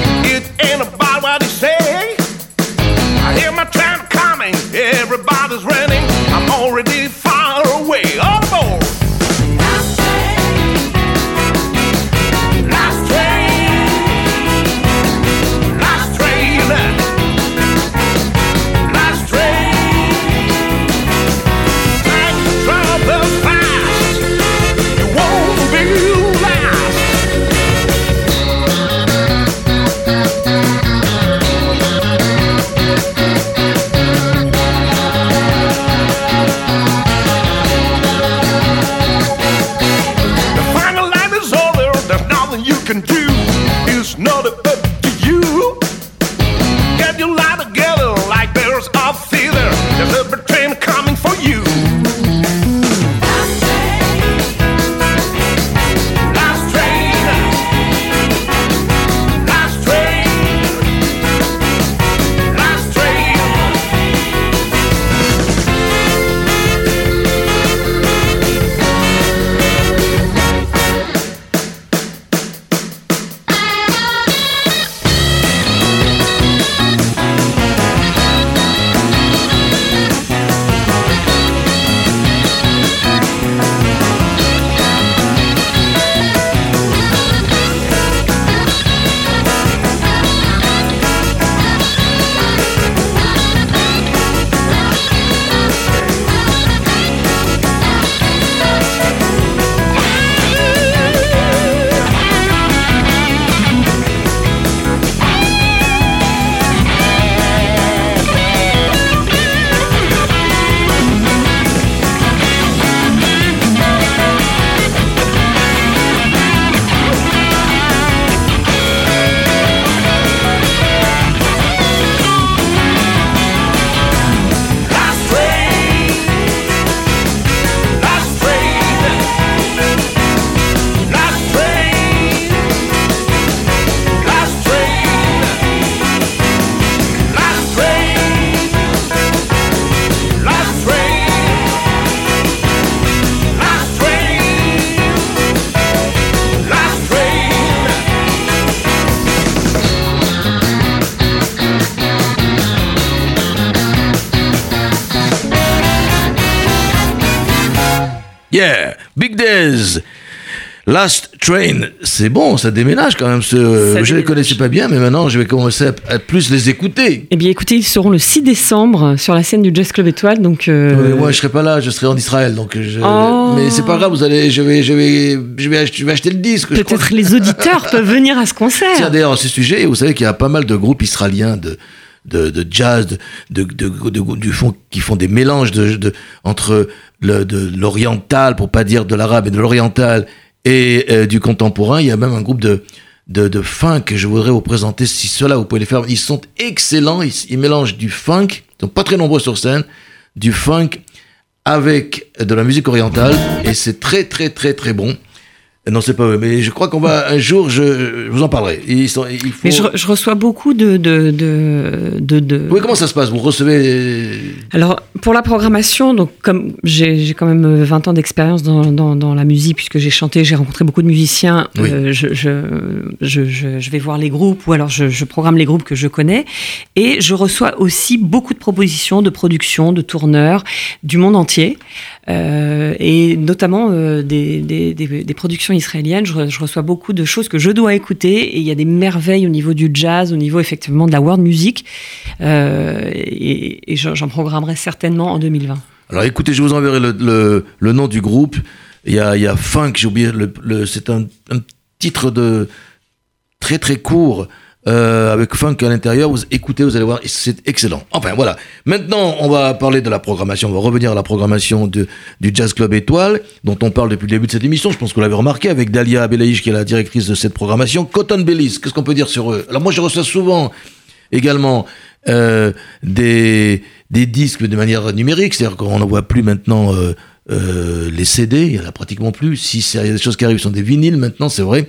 Last Train, c'est bon, ça déménage quand même. Ce... je les déménage. connaissais pas bien, mais maintenant je vais commencer à, à plus les écouter. Eh bien, écoutez, ils seront le 6 décembre sur la scène du Jazz Club Étoile. Donc, euh, moi, je serai pas là, je serai en Israël, donc. Je... Oh. Mais c'est pas grave, vous allez, je vais, je vais, je vais, acheter, je vais acheter le disque. peut-être que- les auditeurs peuvent venir à ce Tiens, concert. d'ailleurs, à ce sujet, vous savez qu'il y a pas mal de groupes israéliens de, de, de jazz, de, de, de- de- du fond, qui font des mélanges de, entre l'oriental, pour pas dire de l'arabe et de l'oriental, et euh, du contemporain. Il y a même un groupe de, de, funk que je voudrais vous présenter. Si cela, vous pouvez les faire. Ils sont excellents. Ils, ils mélangent du funk. Ils sont pas très nombreux sur scène. Du funk avec de la musique orientale. Et c'est très, très, très, très bon. Non, c'est pas eux, mais je crois qu'on va un jour, je, je vous en parlerai. Ils sont, il faut... Mais je, re- je reçois beaucoup de. de, de, de, de- Oui, comment ça se passe? Vous recevez. Alors, pour la programmation, donc, comme j'ai quand même euh, 20 ans d'expérience dans, dans, dans la musique, puisque j'ai chanté, j'ai rencontré beaucoup de musiciens, Oui. euh, je, je, vais voir les groupes ou alors je, je programme les groupes que je connais. Et je reçois aussi beaucoup de propositions de production, de tourneurs du monde entier. Euh, et notamment euh, des, des, des, des productions israéliennes. Je, re- je reçois beaucoup de choses que je dois écouter et il y a des merveilles au niveau du jazz, au niveau effectivement de la world music. Euh, et j'en programmerai certainement en 2020. Alors écoutez, je vous enverrai le, le, nom du groupe. Il y a, il y a Funk, j'ai oublié, c'est un, un titre de très très court. Euh, avec funk à l'intérieur, vous écoutez, vous allez voir, c'est excellent. Enfin voilà. Maintenant, on va parler de la programmation. On va revenir à la programmation de, du Jazz Club Étoile, dont on parle depuis le début de cette émission. Je pense que vous l'avez remarqué avec Dalia Belaïch, qui est la directrice de cette programmation. Cotton Bellis, qu'est-ce qu'on peut dire sur eux? Alors moi, je reçois souvent également euh, des, des disques de manière numérique, c'est-à-dire qu'on n'en voit plus maintenant euh, euh, les CD, il y en a pratiquement plus. Si il y a des choses qui arrivent, sont des vinyles maintenant, c'est vrai.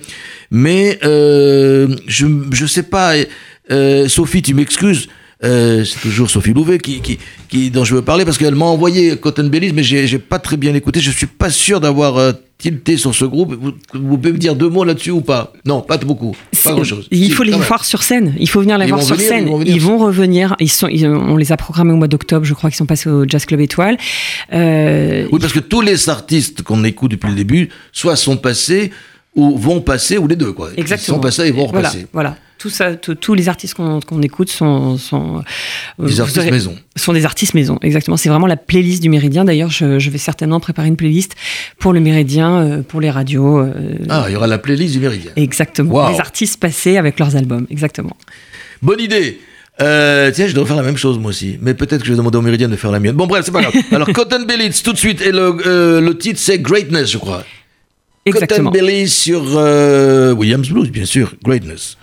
Mais euh, je je sais pas. euh, Sophie, tu m'excuses. Euh, c'est toujours Sophie Louvet qui, qui, qui, dont je veux parler parce qu'elle m'a envoyé Cotton Bellies, mais j'ai j'ai pas très bien écouté. Je suis pas sûr d'avoir euh, tilté sur ce groupe. Vous, vous pouvez me dire deux mots là-dessus ou pas? Non, pas beaucoup. Pas grand-chose. Il Si, faut les voir sur scène. Il faut venir les Ils voir sur venir, scène. ils vont venir. Ils vont revenir. Ils sont, ils- on les a programmés au mois d'octobre. Je crois qu'ils sont passés au Jazz Club Étoile. Euh, Oui, parce que tous les artistes qu'on écoute depuis le début, soit sont passés ou vont passer, ou les deux, quoi. Exactement. Ils sont passés et vont Voilà, repasser. Voilà. Tout ça, tout- tous les artistes qu'on écoute sont, sont euh, Des artistes aurez- maison. Sont des artistes maison, exactement. C'est vraiment la playlist du Méridien. D'ailleurs, je, je vais certainement préparer une playlist pour le Méridien, euh, pour les radios. euh, Ah, il y aura la playlist du Méridien. Exactement. Wow. Les artistes passés avec leurs albums, exactement. Bonne idée. Euh, tiens, je devrais faire la même chose moi aussi. Mais peut-être que je vais demander au Méridien de faire la mienne. Bon, bref, c'est pas grave. *laughs* Alors, Cotton Bellies, tout de suite. Et le, euh, le titre, c'est Greatness, je crois. Exactement. Cotton Bellies sur euh, Williams Blues, bien sûr. Greatness.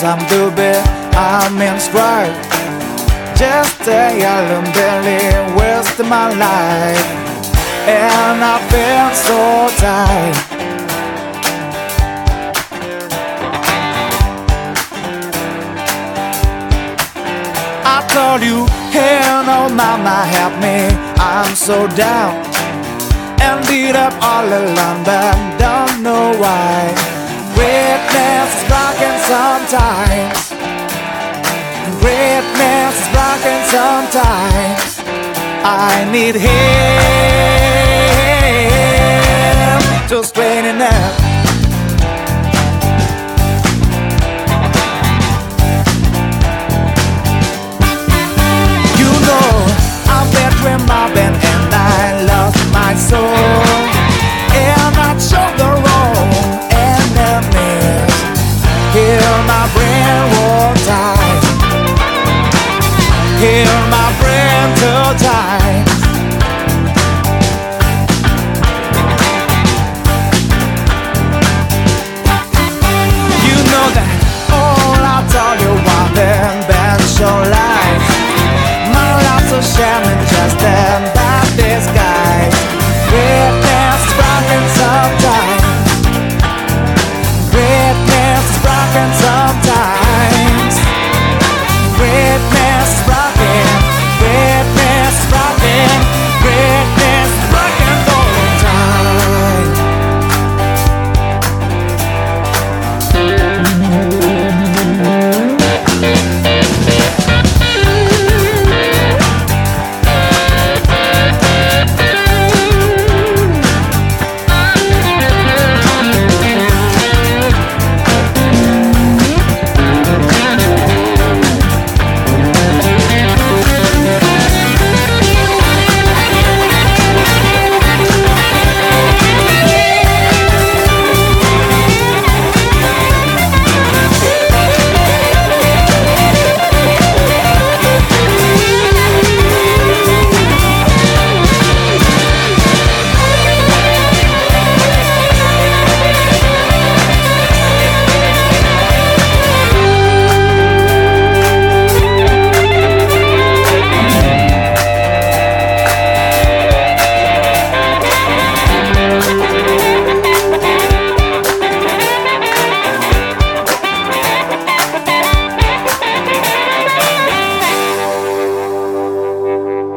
The bed. I'm in stride. Just a yellow belly, wasting my life. And I feel so tired. I told you, hey, oh, no, mama, help me. I'm so down and beat up all alone, but don't know why. Broken sometimes. Greatness is broken sometimes. I need him to straighten up. You know, I'm between my band and I lost my soul. Hear my friend to die. You know that all I've told you, I've been, been so light. My life's a shaman.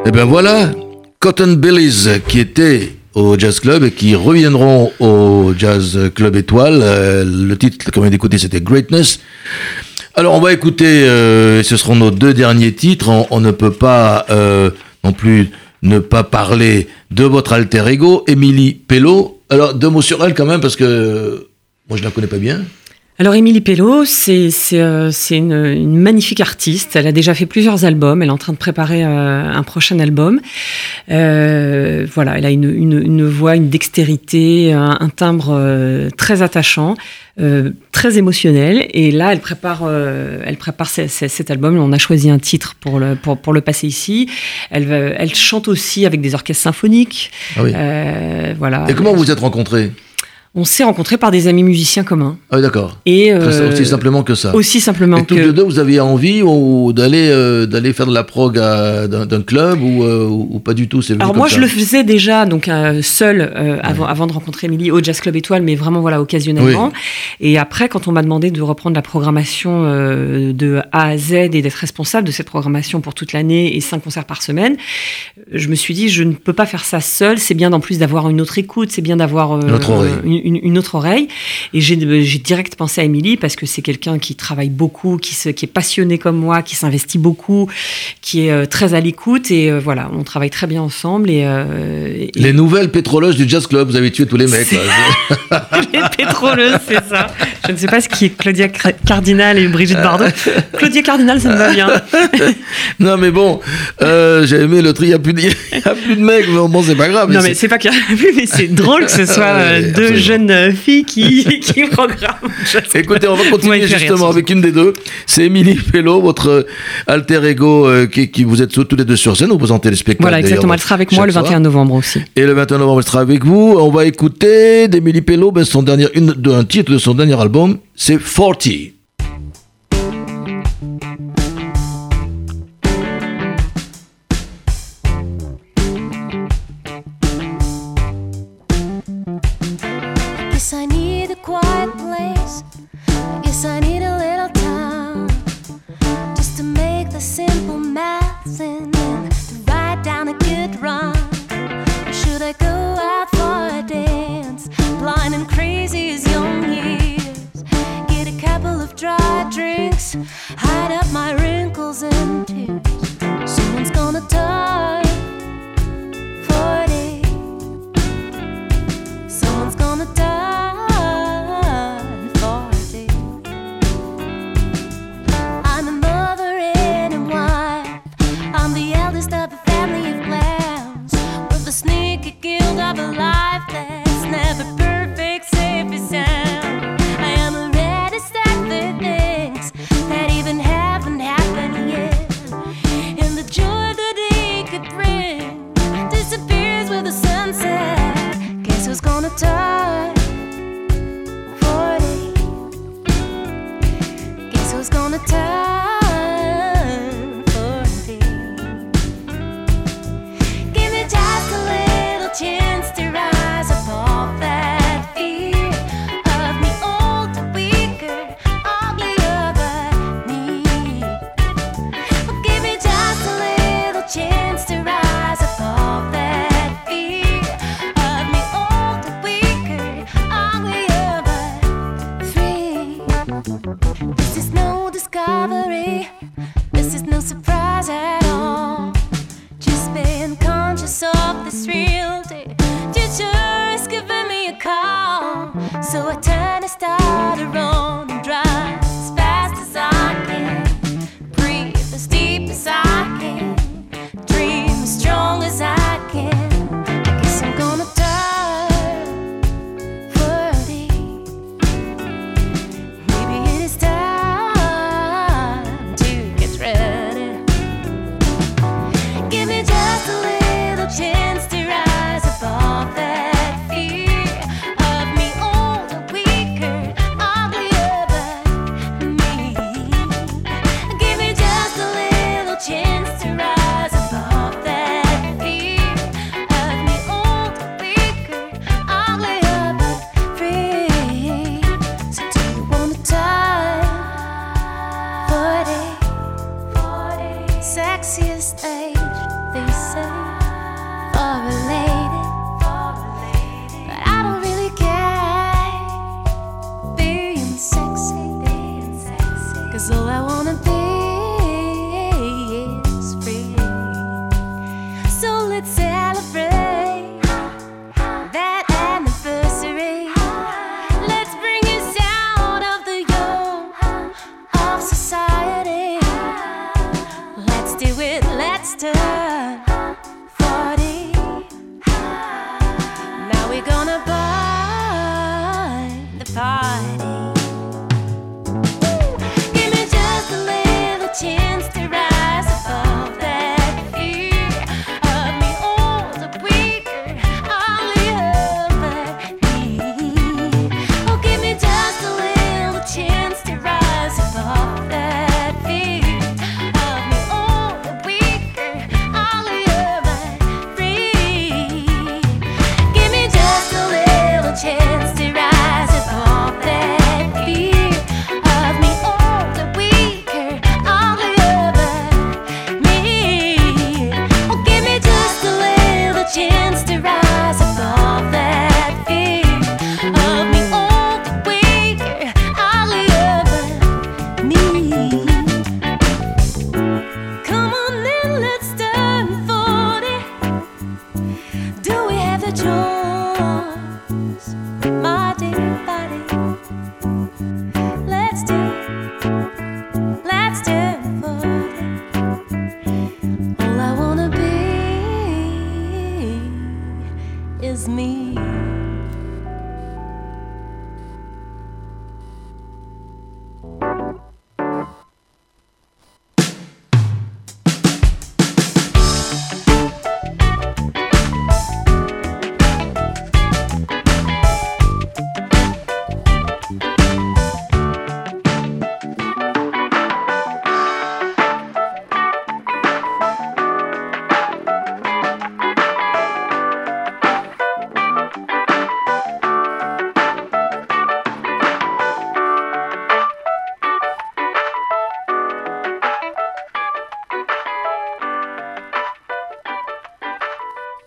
Et ben voilà, Cotton Billies qui étaient au Jazz Club et qui reviendront au Jazz Club Étoile. Euh, le titre qu'on vient d'écouter, c'était Greatness. Alors on va écouter, euh, ce seront nos deux derniers titres. On, ne peut pas euh, non plus ne pas parler de votre alter ego, Émilie Pello. Alors deux mots sur elle quand même parce que moi je la connais pas bien. Alors Émilie Pello, c'est euh, une, une magnifique artiste. Elle a déjà fait plusieurs albums. Elle est en train de préparer euh, un prochain album. Euh, voilà, elle a une, une, une voix, une dextérité, un, un timbre euh, très attachant, euh, très émotionnel. Et là, elle prépare euh, elle prépare ce- ce- cet album. On a choisi un titre pour le pour, pour le passer ici. Elle elle chante aussi avec des orchestres symphoniques. Ah oui. Euh, voilà. Et comment vous vous êtes rencontrés? On s'est rencontrés par des amis musiciens communs. Ah oui, d'accord. Et euh, Aussi simplement que ça. aussi simplement Et tous que les deux, vous aviez envie ou d'aller euh, d'aller faire de la prog d'un club ou, euh, ou pas du tout c'est Alors moi, je le faisais déjà donc seul avant, avant de rencontrer Émilie au Jazz Club Étoile, mais vraiment voilà occasionnellement. Et après, quand on m'a demandé de reprendre la programmation de A à Z et d'être responsable de cette programmation pour toute l'année et cinq concerts par semaine, je me suis dit je ne peux pas faire ça seul. C'est bien en plus d'avoir une autre écoute, c'est bien d'avoir Une autre oreille. une, une- une autre oreille. Et j'ai j'ai direct pensé à Émilie parce que c'est quelqu'un qui travaille beaucoup, qui, se, qui est passionné comme moi, qui s'investit beaucoup, qui est euh, très à l'écoute. Et euh, voilà, on travaille très bien ensemble. Et, euh, et- Les nouvelles pétroleuses du jazz club, vous avez tué tous les mecs. là. *laughs* les pétroleuses, c'est ça. Je ne sais pas ce qui est Claudia Cardinal et Brigitte Bardot. Claudia Cardinal, ça me va bien. *laughs* non mais bon, euh, j'ai aimé le tri, il n'y a, a plus de mecs, mais bon c'est pas grave. Non, mais c'est pas qu'il y a plus, mais c'est drôle que ce *laughs* soit euh, Ouais, deux jeunes euh, filles qui, *laughs* qui programment. Écoutez, on va continuer justement avec une des deux. C'est Émilie Fellow, votre euh, alter ego euh, qui, qui vous êtes tous les deux sur scène, vous présentez les spectacles. Voilà, exactement. Elle sera avec moi le chaque soir. 21 novembre aussi. Et le 21 novembre, elle sera avec vous. On va écouter d'Emily Pello, ben, son dernier, une, de, un titre de son dernier album, c'est 40.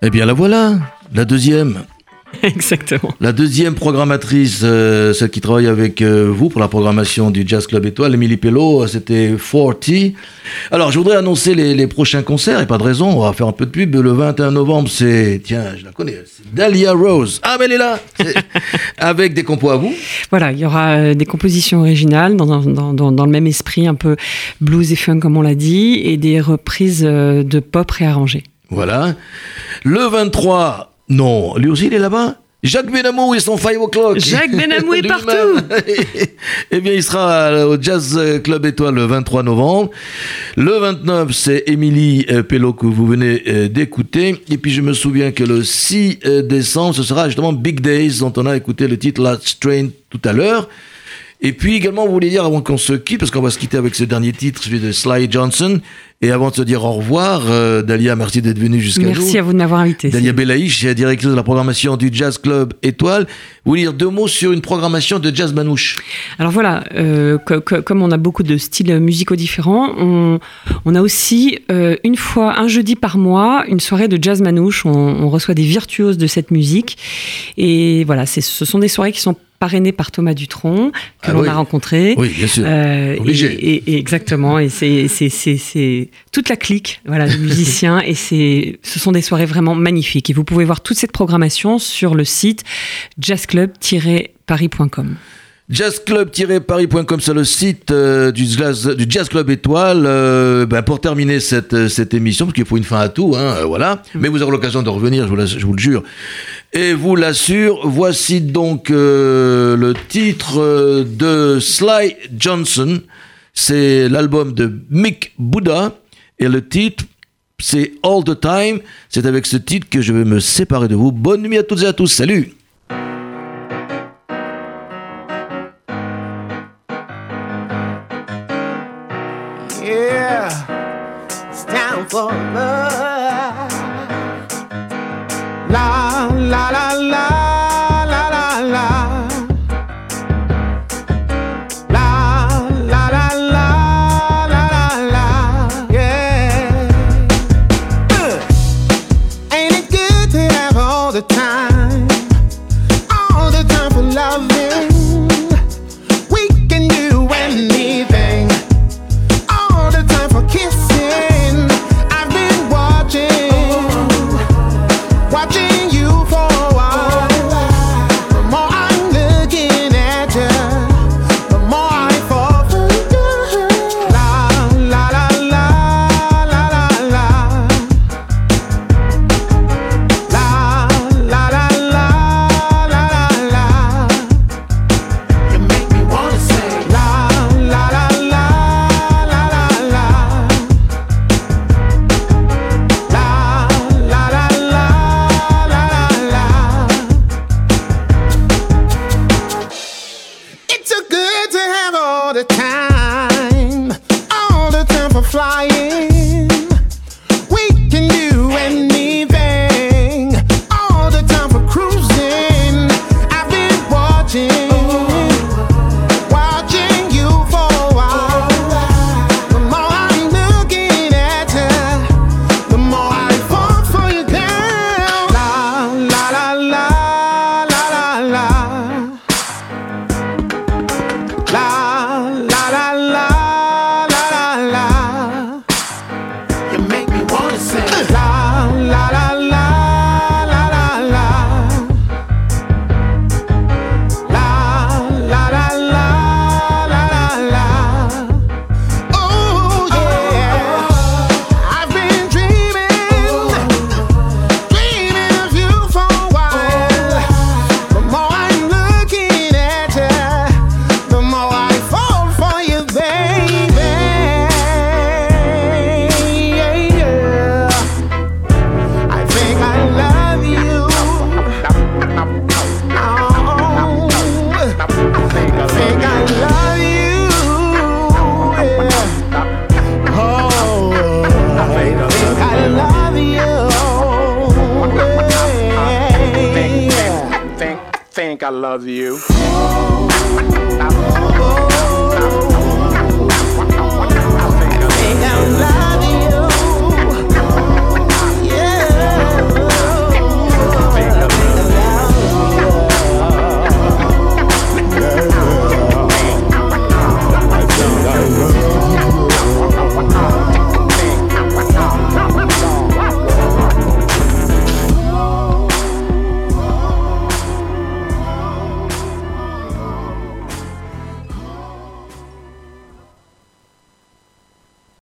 Eh bien la voilà, la deuxième. *laughs* Exactement. La deuxième programmatrice, euh, celle qui travaille avec euh, vous pour la programmation du Jazz Club Étoile, Émilie Pello, euh, c'était 40. Alors, je voudrais annoncer les, les prochains concerts, et pas de raison, on va faire un peu de pub. Le 21 novembre, c'est, tiens, je la connais, c'est Dahlia Rose. Ah, mais elle est là *laughs* Avec des compos à vous. Voilà, il y aura des compositions originales dans, dans, dans, dans le même esprit, un peu blues et funk comme on l'a dit, et des reprises de pop réarrangées. Voilà. Le 23, non, lui aussi, il est là-bas Jacques Benamou et son 5 o'clock. Jacques Benamou est *laughs* partout. *laughs* eh bien, il sera au Jazz Club Étoile le 23 novembre. Le 29, c'est Émilie euh, Pello que vous venez euh, d'écouter. Et puis, je me souviens que le 6 euh, décembre, ce sera justement Big Days, dont on a écouté le titre Last Train tout à l'heure. Et puis également, vous voulez dire, avant qu'on se quitte, parce qu'on va se quitter avec ce dernier titre, celui de Sly Johnson, et avant de se dire au revoir, euh, Dalia, merci d'être venue jusqu'à nous. Merci à vous de m'avoir invité. Dalia Belaïch, directrice de la programmation du Jazz Club Étoile. Vous voulez dire deux mots sur une programmation de jazz manouche? Alors voilà, euh, co- co- comme on a beaucoup de styles musicaux différents, on, on a aussi euh, une fois, un jeudi par mois, une soirée de jazz manouche. On, on reçoit des virtuoses de cette musique. Et voilà, ce sont des soirées qui sont parrainées par Thomas Dutronc, que Ah l'on oui. a rencontré. Oui, bien sûr. Euh, Obligé. et, et- et exactement, et c'est toute la clique voilà, de musiciens, *laughs* et ce sont des soirées vraiment magnifiques. Et vous pouvez voir toute cette programmation sur le site jazzclub-paris.com. Jazzclub-paris.com, c'est le site euh, du, jazz, du Jazz Club Étoile. Euh, ben, pour terminer cette, cette émission, parce qu'il faut une fin à tout, hein, euh, voilà. Mais vous aurez l'occasion de revenir, je vous, la- je vous le jure. Et vous l'assure, voici donc euh, le titre euh, de Sly Johnson. C'est l'album de Mick Buddha. Et le titre, c'est All the Time. C'est avec ce titre que je vais me séparer de vous. Bonne nuit à toutes et à tous. Salut!